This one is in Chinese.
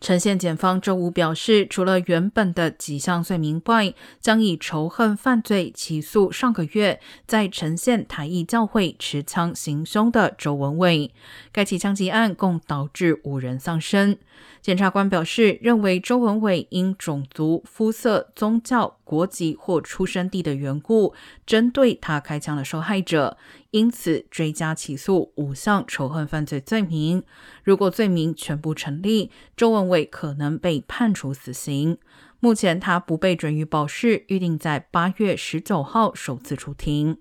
陈县检方周五表示，除了原本的几项罪名外，将以仇恨犯罪起诉上个月在陈县台义教会持枪行凶的周文伟。该起枪击案共导致五人丧生。检察官表示，认为周文伟因种族、肤色、宗教、国籍或出生地的缘故，针对他开枪的受害者，因此追加起诉五项仇恨犯罪罪名。如果罪名全部成立，周文伟可能被判处死刑。目前他不被准予保释，预定在八月十九号首次出庭。